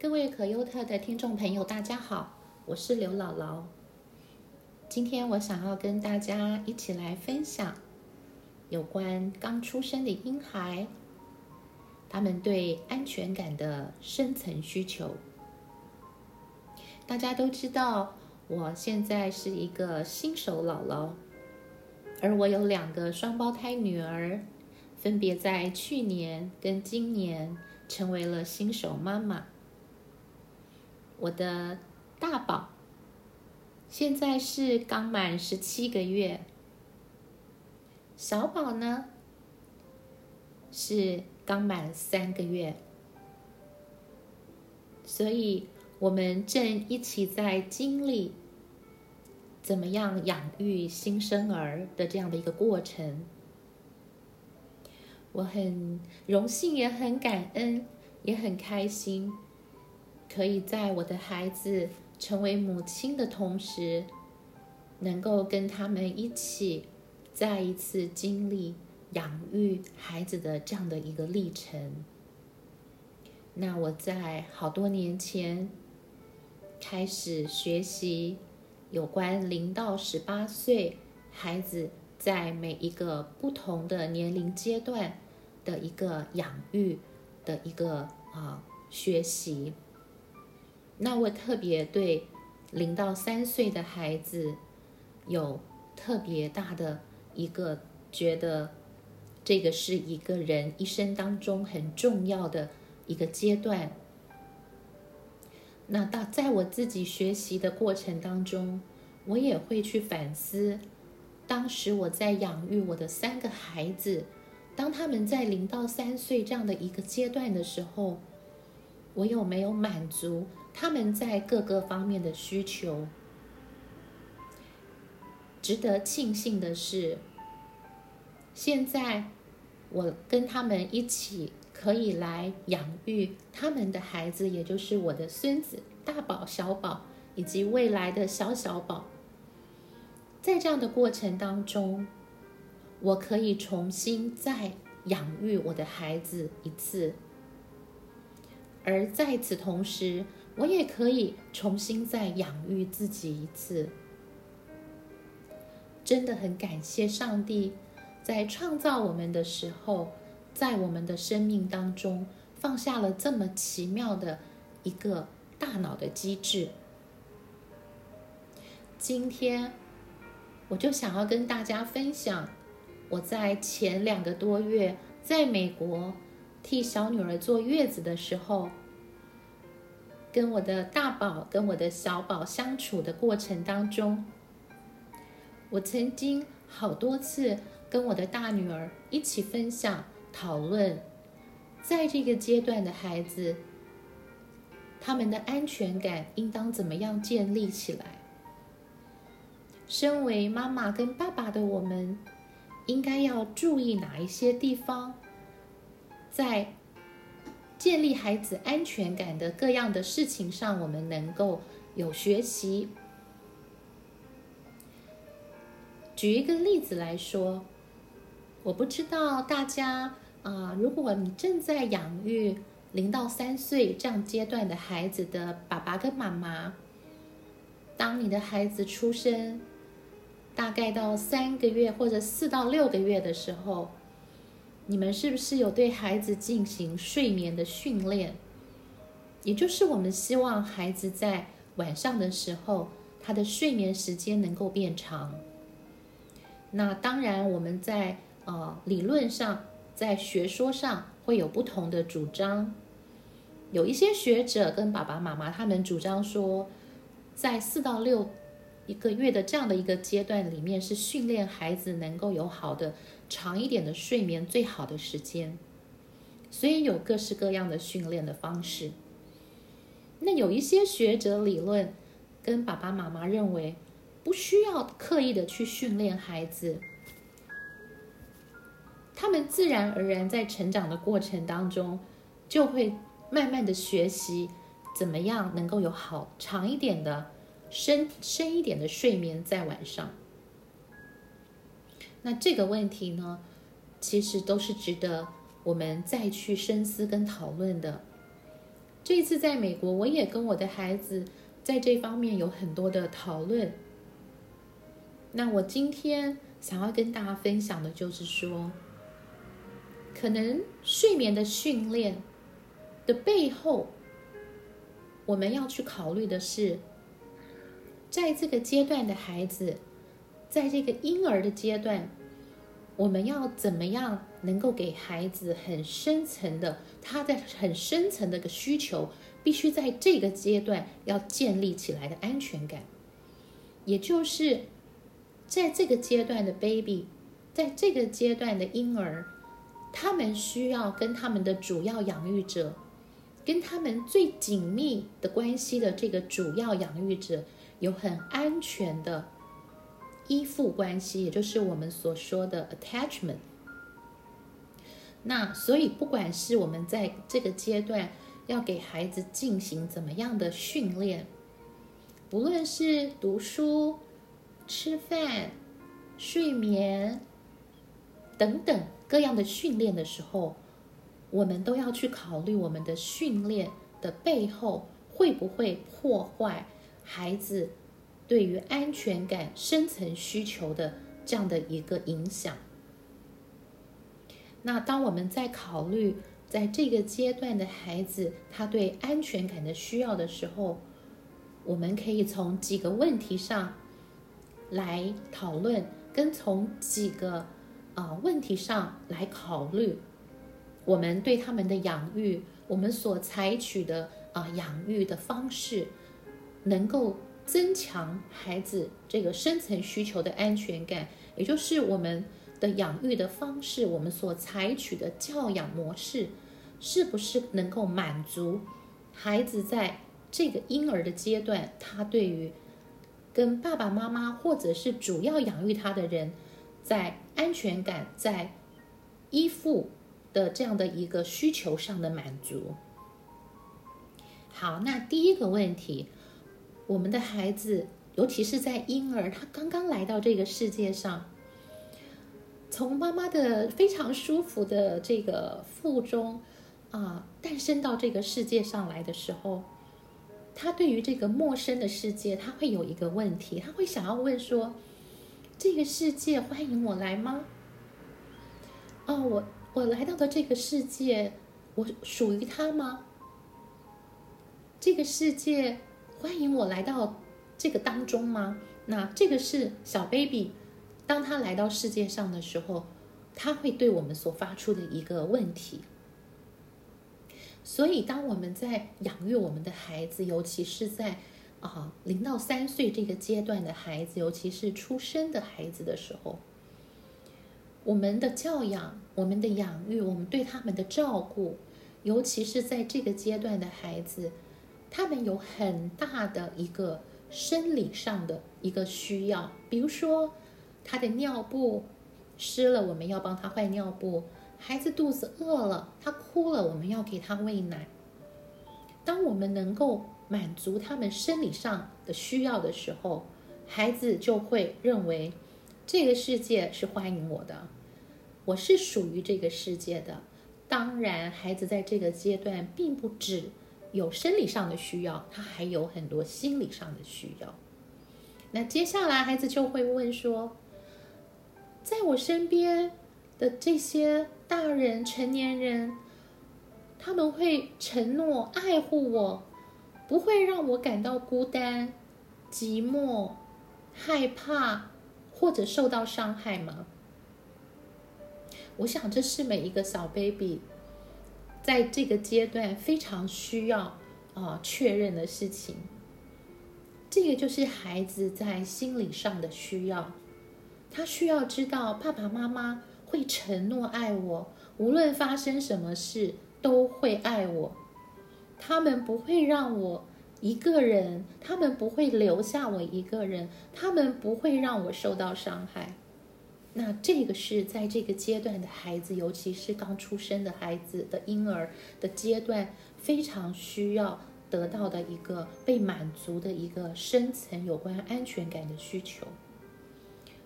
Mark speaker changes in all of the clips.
Speaker 1: 各位可优特的听众朋友，大家好，我是刘姥姥。今天我想要跟大家一起来分享有关刚出生的婴孩，他们对安全感的深层需求。大家都知道，我现在是一个新手姥姥，而我有两个双胞胎女儿，分别在去年跟今年成为了新手妈妈。我的大宝现在是刚满十七个月，小宝呢是刚满三个月，所以。我们正一起在经历怎么样养育新生儿的这样的一个过程。我很荣幸，也很感恩，也很开心，可以在我的孩子成为母亲的同时，能够跟他们一起再一次经历养育孩子的这样的一个历程。那我在好多年前。开始学习有关零到十八岁孩子在每一个不同的年龄阶段的一个养育的一个啊学习。那我特别对零到三岁的孩子有特别大的一个觉得，这个是一个人一生当中很重要的一个阶段。那到在我自己学习的过程当中，我也会去反思，当时我在养育我的三个孩子，当他们在零到三岁这样的一个阶段的时候，我有没有满足他们在各个方面的需求？值得庆幸的是，现在我跟他们一起。可以来养育他们的孩子，也就是我的孙子大宝、小宝以及未来的小小宝。在这样的过程当中，我可以重新再养育我的孩子一次，而在此同时，我也可以重新再养育自己一次。真的很感谢上帝，在创造我们的时候。在我们的生命当中放下了这么奇妙的一个大脑的机制。今天我就想要跟大家分享，我在前两个多月在美国替小女儿坐月子的时候，跟我的大宝跟我的小宝相处的过程当中，我曾经好多次跟我的大女儿一起分享。讨论，在这个阶段的孩子，他们的安全感应当怎么样建立起来？身为妈妈跟爸爸的我们，应该要注意哪一些地方？在建立孩子安全感的各样的事情上，我们能够有学习。举一个例子来说，我不知道大家。啊，如果你正在养育零到三岁这样阶段的孩子的爸爸跟妈妈，当你的孩子出生，大概到三个月或者四到六个月的时候，你们是不是有对孩子进行睡眠的训练？也就是我们希望孩子在晚上的时候，他的睡眠时间能够变长。那当然，我们在呃理论上。在学说上会有不同的主张，有一些学者跟爸爸妈妈他们主张说，在四到六一个月的这样的一个阶段里面，是训练孩子能够有好的长一点的睡眠最好的时间，所以有各式各样的训练的方式。那有一些学者理论跟爸爸妈妈认为，不需要刻意的去训练孩子。他们自然而然在成长的过程当中，就会慢慢的学习怎么样能够有好长一点的深深一点的睡眠在晚上。那这个问题呢，其实都是值得我们再去深思跟讨论的。这一次在美国，我也跟我的孩子在这方面有很多的讨论。那我今天想要跟大家分享的就是说，可能睡眠的训练的背后，我们要去考虑的是，在这个阶段的孩子，在这个婴儿的阶段。我们要怎么样能够给孩子很深层的，他在很深层的个需求，必须在这个阶段要建立起来的安全感，也就是在这个阶段的 baby，在这个阶段的婴儿，他们需要跟他们的主要养育者，跟他们最紧密的关系的这个主要养育者有很安全的。依附关系，也就是我们所说的 attachment。那所以，不管是我们在这个阶段要给孩子进行怎么样的训练，不论是读书、吃饭、睡眠等等各样的训练的时候，我们都要去考虑我们的训练的背后会不会破坏孩子。对于安全感、深层需求的这样的一个影响。那当我们在考虑在这个阶段的孩子他对安全感的需要的时候，我们可以从几个问题上来讨论，跟从几个啊问题上来考虑，我们对他们的养育，我们所采取的啊养育的方式，能够。增强孩子这个深层需求的安全感，也就是我们的养育的方式，我们所采取的教养模式，是不是能够满足孩子在这个婴儿的阶段，他对于跟爸爸妈妈或者是主要养育他的人，在安全感、在依附的这样的一个需求上的满足？好，那第一个问题。我们的孩子，尤其是在婴儿，他刚刚来到这个世界上，从妈妈的非常舒服的这个腹中啊诞生到这个世界上来的时候，他对于这个陌生的世界，他会有一个问题，他会想要问说：这个世界欢迎我来吗？哦，我我来到的这个世界，我属于他吗？这个世界。欢迎我来到这个当中吗？那这个是小 baby，当他来到世界上的时候，他会对我们所发出的一个问题。所以，当我们在养育我们的孩子，尤其是在啊零到三岁这个阶段的孩子，尤其是出生的孩子的时候，我们的教养、我们的养育、我们对他们的照顾，尤其是在这个阶段的孩子。他们有很大的一个生理上的一个需要，比如说他的尿布湿了，我们要帮他换尿布；孩子肚子饿了，他哭了，我们要给他喂奶。当我们能够满足他们生理上的需要的时候，孩子就会认为这个世界是欢迎我的，我是属于这个世界的。当然，孩子在这个阶段并不止。有生理上的需要，他还有很多心理上的需要。那接下来孩子就会问说：“在我身边的这些大人、成年人，他们会承诺爱护我，不会让我感到孤单、寂寞、害怕或者受到伤害吗？”我想，这是每一个小 baby。在这个阶段非常需要啊确认的事情，这个就是孩子在心理上的需要，他需要知道爸爸妈妈会承诺爱我，无论发生什么事都会爱我，他们不会让我一个人，他们不会留下我一个人，他们不会让我受到伤害。那这个是在这个阶段的孩子，尤其是刚出生的孩子的婴儿的阶段，非常需要得到的一个被满足的一个深层有关安全感的需求。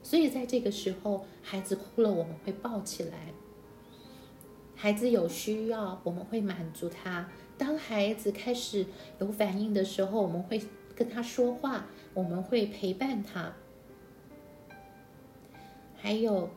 Speaker 1: 所以在这个时候，孩子哭了，我们会抱起来；孩子有需要，我们会满足他。当孩子开始有反应的时候，我们会跟他说话，我们会陪伴他。还有，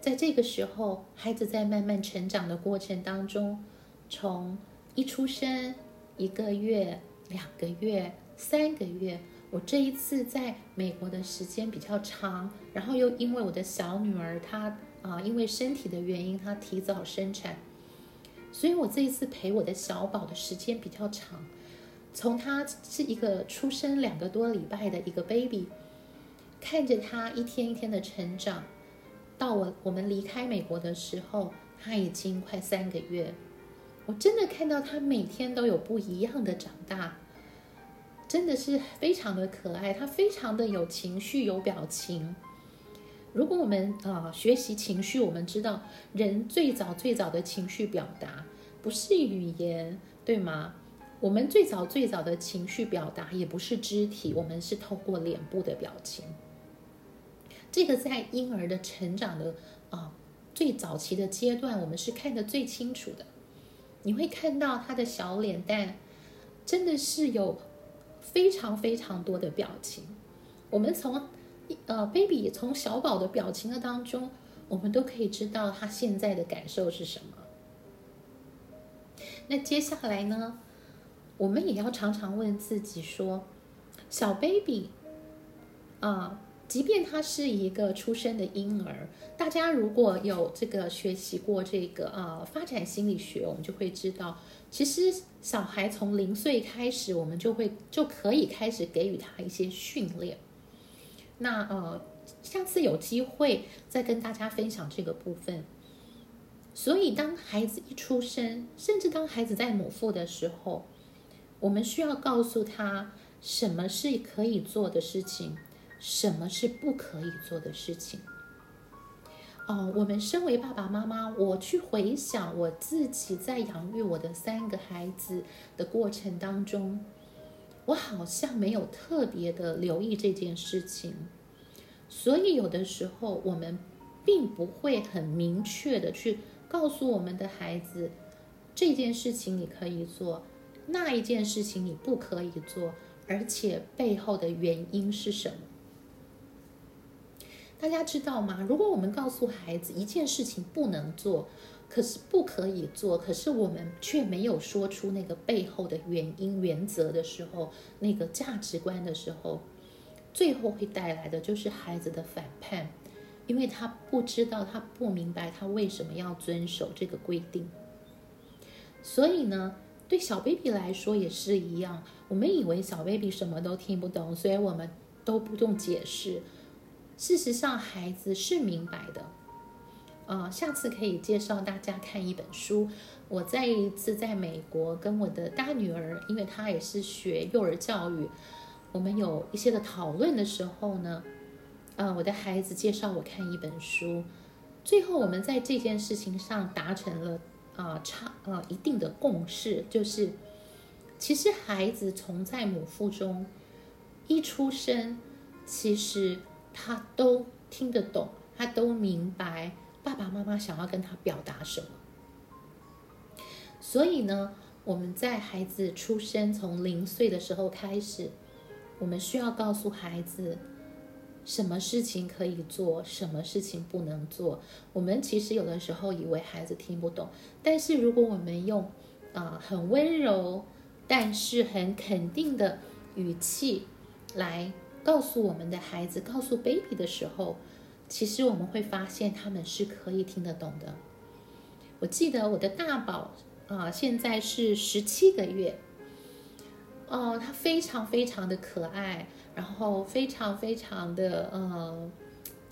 Speaker 1: 在这个时候，孩子在慢慢成长的过程当中，从一出生一个月、两个月、三个月，我这一次在美国的时间比较长，然后又因为我的小女儿她啊，因为身体的原因，她提早生产。所以我这一次陪我的小宝的时间比较长，从他是一个出生两个多礼拜的一个 baby，看着他一天一天的成长，到我我们离开美国的时候，他已经快三个月，我真的看到他每天都有不一样的长大，真的是非常的可爱，他非常的有情绪有表情。如果我们啊学习情绪，我们知道人最早最早的情绪表达不是语言，对吗？我们最早最早的情绪表达也不是肢体，我们是透过脸部的表情。这个在婴儿的成长的啊最早期的阶段，我们是看得最清楚的。你会看到他的小脸蛋，真的是有非常非常多的表情。我们从呃，baby 从小宝的表情的当中，我们都可以知道他现在的感受是什么。那接下来呢，我们也要常常问自己说，小 baby 啊，即便他是一个出生的婴儿，大家如果有这个学习过这个啊发展心理学，我们就会知道，其实小孩从零岁开始，我们就会就可以开始给予他一些训练。那呃，下次有机会再跟大家分享这个部分。所以，当孩子一出生，甚至当孩子在母腹的时候，我们需要告诉他什么是可以做的事情，什么是不可以做的事情。哦，我们身为爸爸妈妈，我去回想我自己在养育我的三个孩子的过程当中。我好像没有特别的留意这件事情，所以有的时候我们并不会很明确的去告诉我们的孩子，这件事情你可以做，那一件事情你不可以做，而且背后的原因是什么？大家知道吗？如果我们告诉孩子一件事情不能做，可是不可以做，可是我们却没有说出那个背后的原因、原则的时候，那个价值观的时候，最后会带来的就是孩子的反叛，因为他不知道，他不明白他为什么要遵守这个规定。所以呢，对小 baby 来说也是一样，我们以为小 baby 什么都听不懂，所以我们都不用解释。事实上，孩子是明白的。啊，下次可以介绍大家看一本书。我再一次在美国跟我的大女儿，因为她也是学幼儿教育，我们有一些的讨论的时候呢，呃，我的孩子介绍我看一本书，最后我们在这件事情上达成了啊差啊一定的共识，就是其实孩子从在母腹中一出生，其实他都听得懂，他都明白。爸爸妈妈想要跟他表达什么？所以呢，我们在孩子出生从零岁的时候开始，我们需要告诉孩子什么事情可以做，什么事情不能做。我们其实有的时候以为孩子听不懂，但是如果我们用啊很温柔，但是很肯定的语气来告诉我们的孩子，告诉 baby 的时候。其实我们会发现他们是可以听得懂的。我记得我的大宝啊，现在是十七个月，哦，他非常非常的可爱，然后非常非常的呃，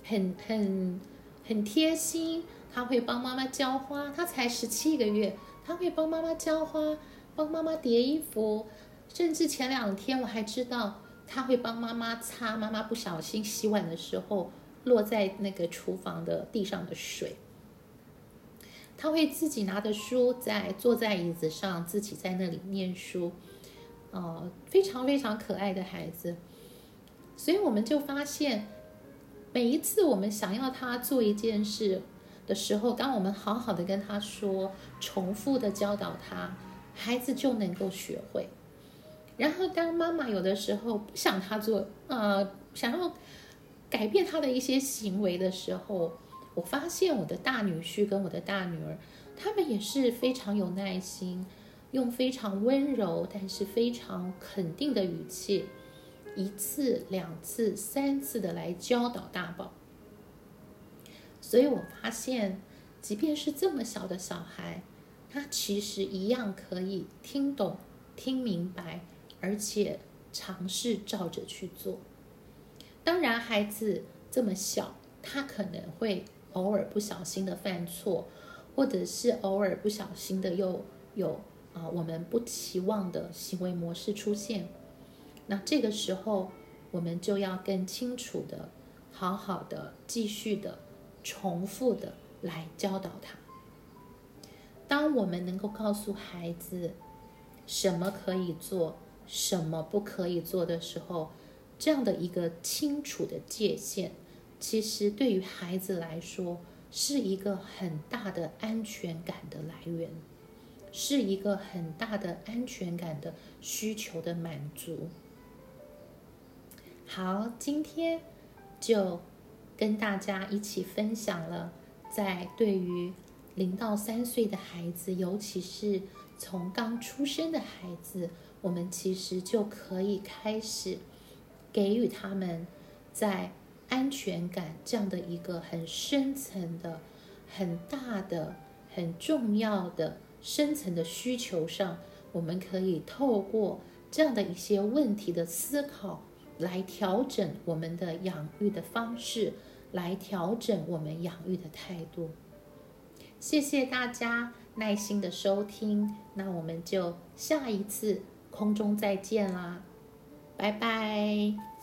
Speaker 1: 很很很贴心。他会帮妈妈浇花，他才十七个月，他会帮妈妈浇花，帮妈妈叠衣服，甚至前两天我还知道他会帮妈妈擦妈妈不小心洗碗的时候。落在那个厨房的地上的水，他会自己拿着书在坐在椅子上，自己在那里念书，哦，非常非常可爱的孩子。所以我们就发现，每一次我们想要他做一件事，的时候，当我们好好的跟他说，重复的教导他，孩子就能够学会。然后，当妈妈有的时候不想他做，呃，想要改变他的一些行为的时候，我发现我的大女婿跟我的大女儿，他们也是非常有耐心，用非常温柔但是非常肯定的语气，一次、两次、三次的来教导大宝。所以我发现，即便是这么小的小孩，他其实一样可以听懂、听明白。而且尝试照着去做。当然，孩子这么小，他可能会偶尔不小心的犯错，或者是偶尔不小心的又有啊我们不期望的行为模式出现。那这个时候，我们就要更清楚的、好好的、继续的、重复的来教导他。当我们能够告诉孩子什么可以做。什么不可以做的时候，这样的一个清楚的界限，其实对于孩子来说是一个很大的安全感的来源，是一个很大的安全感的需求的满足。好，今天就跟大家一起分享了，在对于零到三岁的孩子，尤其是从刚出生的孩子。我们其实就可以开始给予他们在安全感这样的一个很深层的、很大的、很重要的深层的需求上，我们可以透过这样的一些问题的思考，来调整我们的养育的方式，来调整我们养育的态度。谢谢大家耐心的收听，那我们就下一次。空中再见啦，拜拜。